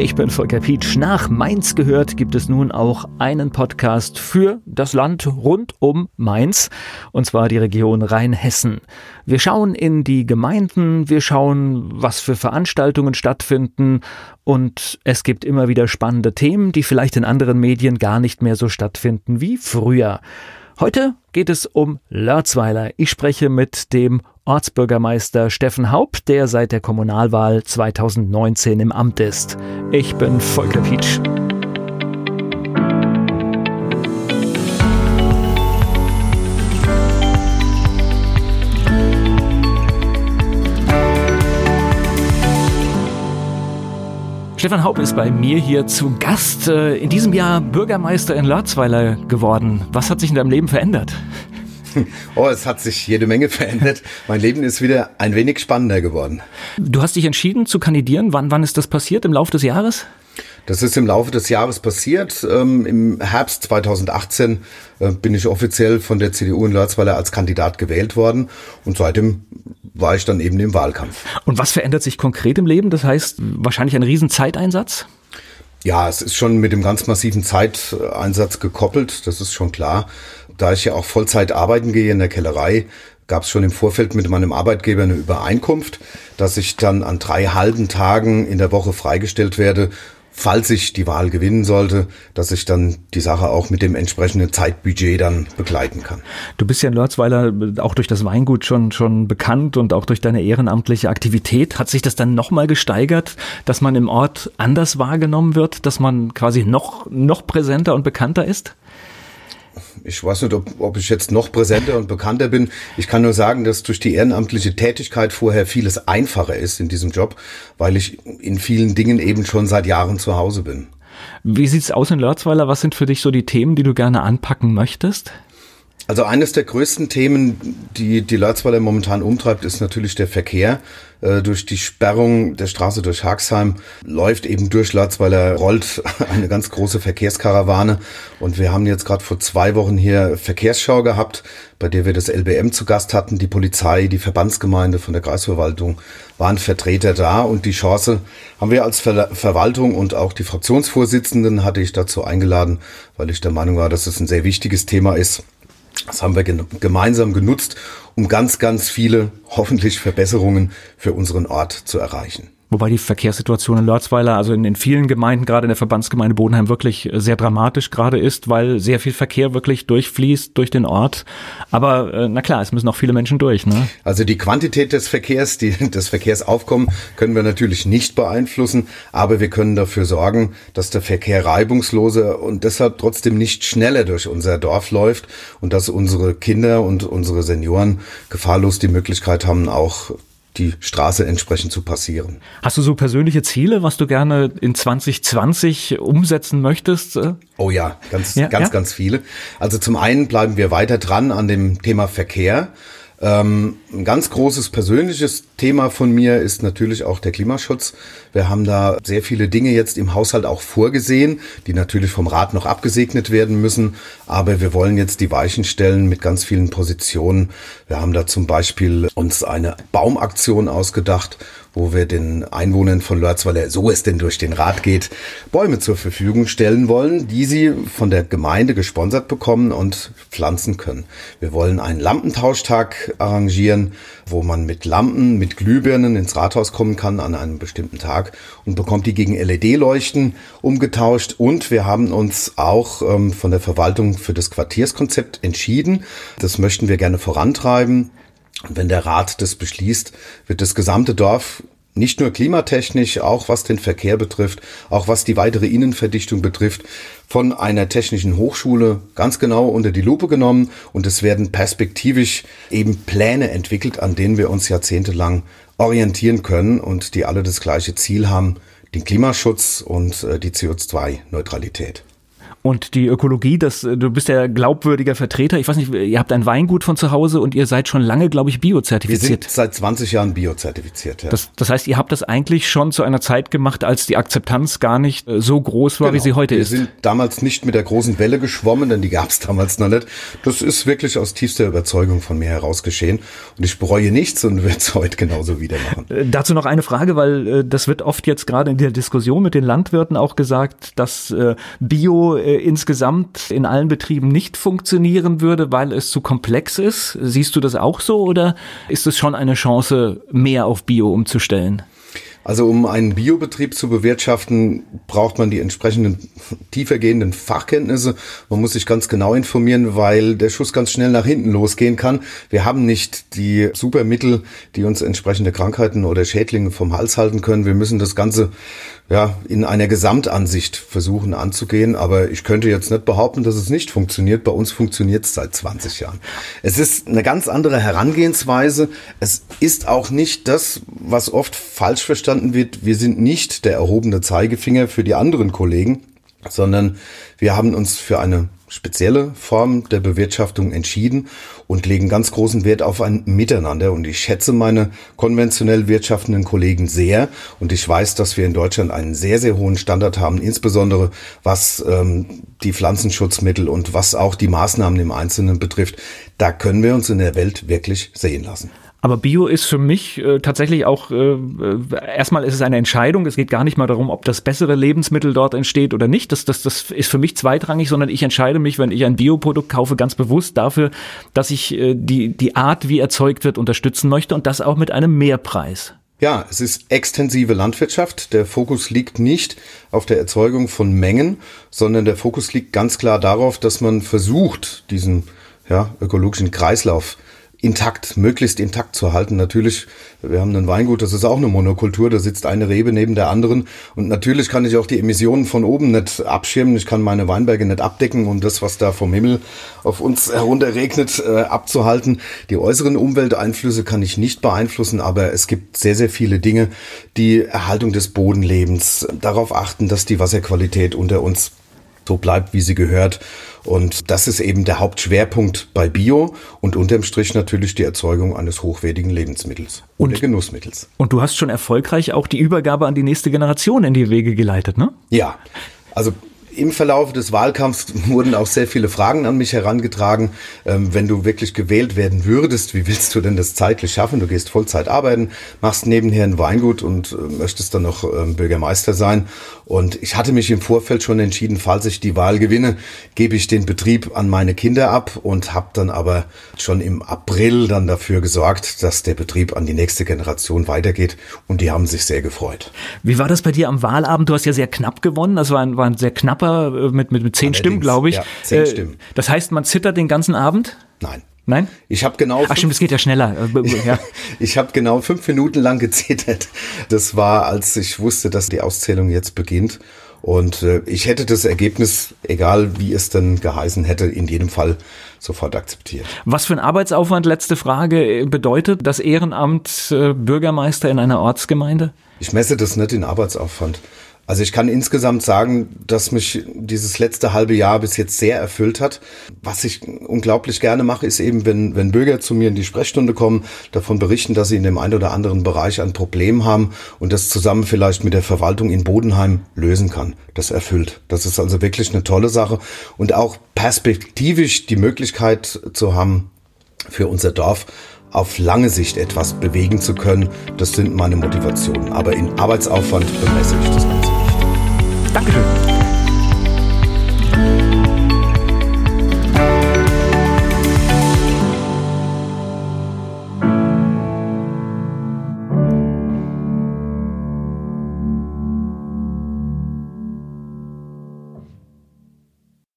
Ich bin Volker Pietsch. Nach Mainz gehört gibt es nun auch einen Podcast für das Land rund um Mainz, und zwar die Region Rheinhessen. Wir schauen in die Gemeinden, wir schauen, was für Veranstaltungen stattfinden, und es gibt immer wieder spannende Themen, die vielleicht in anderen Medien gar nicht mehr so stattfinden wie früher. Heute geht es um Lörzweiler. Ich spreche mit dem Ortsbürgermeister Steffen Haupt, der seit der Kommunalwahl 2019 im Amt ist. Ich bin Volker Pietsch. Stefan Haupt ist bei mir hier zu Gast. Äh, in diesem Jahr Bürgermeister in Lörzweiler geworden. Was hat sich in deinem Leben verändert? Oh, es hat sich jede Menge verändert. Mein Leben ist wieder ein wenig spannender geworden. Du hast dich entschieden zu kandidieren. Wann, wann ist das passiert? Im Laufe des Jahres? Das ist im Laufe des Jahres passiert. Ähm, Im Herbst 2018 äh, bin ich offiziell von der CDU in Lörzweiler als Kandidat gewählt worden und seitdem war ich dann eben im Wahlkampf. Und was verändert sich konkret im Leben? Das heißt wahrscheinlich ein riesen Zeiteinsatz? Ja, es ist schon mit dem ganz massiven Zeiteinsatz gekoppelt, das ist schon klar. Da ich ja auch Vollzeit arbeiten gehe in der Kellerei, gab es schon im Vorfeld mit meinem Arbeitgeber eine Übereinkunft, dass ich dann an drei halben Tagen in der Woche freigestellt werde, falls ich die Wahl gewinnen sollte, dass ich dann die Sache auch mit dem entsprechenden Zeitbudget dann begleiten kann. Du bist ja in Lörzweiler auch durch das Weingut schon, schon bekannt und auch durch deine ehrenamtliche Aktivität. Hat sich das dann nochmal gesteigert, dass man im Ort anders wahrgenommen wird, dass man quasi noch, noch präsenter und bekannter ist? Ich weiß nicht, ob, ob ich jetzt noch präsenter und bekannter bin. Ich kann nur sagen, dass durch die ehrenamtliche Tätigkeit vorher vieles einfacher ist in diesem Job, weil ich in vielen Dingen eben schon seit Jahren zu Hause bin. Wie sieht's aus in Lörzweiler? Was sind für dich so die Themen, die du gerne anpacken möchtest? Also eines der größten Themen, die die Lörzweiler momentan umtreibt, ist natürlich der Verkehr. Äh, durch die Sperrung der Straße durch Haxheim läuft eben durch Lörzweiler, rollt eine ganz große Verkehrskarawane. Und wir haben jetzt gerade vor zwei Wochen hier Verkehrsschau gehabt, bei der wir das LBM zu Gast hatten. Die Polizei, die Verbandsgemeinde von der Kreisverwaltung waren Vertreter da. Und die Chance haben wir als Ver Verwaltung und auch die Fraktionsvorsitzenden hatte ich dazu eingeladen, weil ich der Meinung war, dass es ein sehr wichtiges Thema ist das haben wir gemeinsam genutzt, um ganz, ganz viele hoffentlich Verbesserungen für unseren Ort zu erreichen. Wobei die Verkehrssituation in Lörzweiler, also in, in vielen Gemeinden, gerade in der Verbandsgemeinde Bodenheim, wirklich sehr dramatisch gerade ist, weil sehr viel Verkehr wirklich durchfließt durch den Ort. Aber äh, na klar, es müssen auch viele Menschen durch. Ne? Also die Quantität des Verkehrs, die, das Verkehrsaufkommen können wir natürlich nicht beeinflussen, aber wir können dafür sorgen, dass der Verkehr reibungsloser und deshalb trotzdem nicht schneller durch unser Dorf läuft und dass unsere Kinder und unsere Senioren gefahrlos die Möglichkeit haben, auch die Straße entsprechend zu passieren. Hast du so persönliche Ziele, was du gerne in 2020 umsetzen möchtest? Oh ja, ganz, ja, ganz, ja? ganz viele. Also zum einen bleiben wir weiter dran an dem Thema Verkehr. Ähm, ein ganz großes persönliches Thema von mir ist natürlich auch der Klimaschutz. Wir haben da sehr viele Dinge jetzt im Haushalt auch vorgesehen, die natürlich vom Rat noch abgesegnet werden müssen. Aber wir wollen jetzt die Weichen stellen mit ganz vielen Positionen. Wir haben da zum Beispiel uns eine Baumaktion ausgedacht, wo wir den Einwohnern von Lörzweiler, so es denn durch den Rat geht, Bäume zur Verfügung stellen wollen, die sie von der Gemeinde gesponsert bekommen und pflanzen können. Wir wollen einen Lampentauschtag arrangieren, wo man mit Lampen, mit Glühbirnen ins Rathaus kommen kann an einem bestimmten Tag und bekommt die gegen LED-Leuchten umgetauscht. Und wir haben uns auch ähm, von der Verwaltung für das Quartierskonzept entschieden. Das möchten wir gerne vorantreiben. Und wenn der Rat das beschließt, wird das gesamte Dorf nicht nur klimatechnisch, auch was den Verkehr betrifft, auch was die weitere Innenverdichtung betrifft, von einer technischen Hochschule ganz genau unter die Lupe genommen und es werden perspektivisch eben Pläne entwickelt, an denen wir uns jahrzehntelang orientieren können und die alle das gleiche Ziel haben, den Klimaschutz und äh, die CO2-Neutralität. Und die Ökologie, das, du bist ja glaubwürdiger Vertreter. Ich weiß nicht, ihr habt ein Weingut von zu Hause und ihr seid schon lange, glaube ich, biozertifiziert. Wir sind seit 20 Jahren biozertifiziert, ja. Das, das heißt, ihr habt das eigentlich schon zu einer Zeit gemacht, als die Akzeptanz gar nicht äh, so groß war, genau. wie sie heute wir ist. Wir sind damals nicht mit der großen Welle geschwommen, denn die gab es damals noch nicht. Das ist wirklich aus tiefster Überzeugung von mir heraus geschehen. Und ich bereue nichts und werde es heute genauso wieder machen. Äh, dazu noch eine Frage, weil äh, das wird oft jetzt gerade in der Diskussion mit den Landwirten auch gesagt, dass äh, Bio äh, insgesamt in allen Betrieben nicht funktionieren würde, weil es zu komplex ist. Siehst du das auch so oder ist es schon eine Chance, mehr auf Bio umzustellen? Also um einen Biobetrieb zu bewirtschaften, braucht man die entsprechenden tiefergehenden Fachkenntnisse. Man muss sich ganz genau informieren, weil der Schuss ganz schnell nach hinten losgehen kann. Wir haben nicht die Supermittel, die uns entsprechende Krankheiten oder Schädlinge vom Hals halten können. Wir müssen das Ganze ja, in einer Gesamtansicht versuchen anzugehen. Aber ich könnte jetzt nicht behaupten, dass es nicht funktioniert. Bei uns funktioniert es seit 20 Jahren. Es ist eine ganz andere Herangehensweise. Es ist auch nicht das, was oft falsch verstanden wird. Wir sind nicht der erhobene Zeigefinger für die anderen Kollegen, sondern wir haben uns für eine spezielle Form der Bewirtschaftung entschieden und legen ganz großen Wert auf ein Miteinander. Und ich schätze meine konventionell wirtschaftenden Kollegen sehr. Und ich weiß, dass wir in Deutschland einen sehr, sehr hohen Standard haben, insbesondere was ähm, die Pflanzenschutzmittel und was auch die Maßnahmen im Einzelnen betrifft. Da können wir uns in der Welt wirklich sehen lassen. Aber Bio ist für mich äh, tatsächlich auch, äh, äh, erstmal ist es eine Entscheidung. Es geht gar nicht mal darum, ob das bessere Lebensmittel dort entsteht oder nicht. Das, das, das ist für mich zweitrangig, sondern ich entscheide mich, wenn ich ein Bioprodukt kaufe, ganz bewusst dafür, dass ich äh, die, die Art, wie erzeugt wird, unterstützen möchte und das auch mit einem Mehrpreis. Ja, es ist extensive Landwirtschaft. Der Fokus liegt nicht auf der Erzeugung von Mengen, sondern der Fokus liegt ganz klar darauf, dass man versucht, diesen ja, ökologischen Kreislauf intakt, möglichst intakt zu halten. Natürlich, wir haben ein Weingut, das ist auch eine Monokultur, da sitzt eine Rebe neben der anderen. Und natürlich kann ich auch die Emissionen von oben nicht abschirmen. Ich kann meine Weinberge nicht abdecken, um das, was da vom Himmel auf uns herunterregnet, äh, abzuhalten. Die äußeren Umwelteinflüsse kann ich nicht beeinflussen, aber es gibt sehr, sehr viele Dinge, die Erhaltung des Bodenlebens, darauf achten, dass die Wasserqualität unter uns so bleibt, wie sie gehört. Und das ist eben der Hauptschwerpunkt bei Bio und unterm Strich natürlich die Erzeugung eines hochwertigen Lebensmittels und oder Genussmittels. Und du hast schon erfolgreich auch die Übergabe an die nächste Generation in die Wege geleitet, ne? Ja. Also im Verlauf des Wahlkampfs wurden auch sehr viele Fragen an mich herangetragen. Ähm, wenn du wirklich gewählt werden würdest, wie willst du denn das zeitlich schaffen? Du gehst Vollzeit arbeiten, machst nebenher ein Weingut und äh, möchtest dann noch ähm, Bürgermeister sein. Und ich hatte mich im Vorfeld schon entschieden, falls ich die Wahl gewinne, gebe ich den Betrieb an meine Kinder ab und habe dann aber schon im April dann dafür gesorgt, dass der Betrieb an die nächste Generation weitergeht. Und die haben sich sehr gefreut. Wie war das bei dir am Wahlabend? Du hast ja sehr knapp gewonnen. Das war ein, war ein sehr knapper Treffer äh, mit, mit, mit zehn Allerdings, Stimmen, glaube ich. Ja, zehn äh, Stimmen. Das heißt, man zittert den ganzen Abend? Nein. Nein? Ich habe genau. Ach stimmt, es geht ja schneller. Äh, ja. ich habe genau fünf Minuten lang gezittert. Das war, als ich wusste, dass die Auszählung jetzt beginnt. Und äh, ich hätte das Ergebnis, egal wie es denn geheißen hätte, in jedem Fall sofort akzeptiert. Was für ein Arbeitsaufwand, letzte Frage, bedeutet das Ehrenamt äh, Bürgermeister in einer Ortsgemeinde? Ich messe das nicht in Arbeitsaufwand. Also ich kann insgesamt sagen, dass mich dieses letzte halbe Jahr bis jetzt sehr erfüllt hat. Was ich unglaublich gerne mache, ist eben, wenn, wenn Bürger zu mir in die Sprechstunde kommen, davon berichten, dass sie in dem einen oder anderen Bereich ein Problem haben und das zusammen vielleicht mit der Verwaltung in Bodenheim lösen kann. Das erfüllt. Das ist also wirklich eine tolle Sache und auch perspektivisch die Möglichkeit zu haben, für unser Dorf auf lange Sicht etwas bewegen zu können, das sind meine Motivationen. Aber in Arbeitsaufwand bemesse ich das. Dankeschön.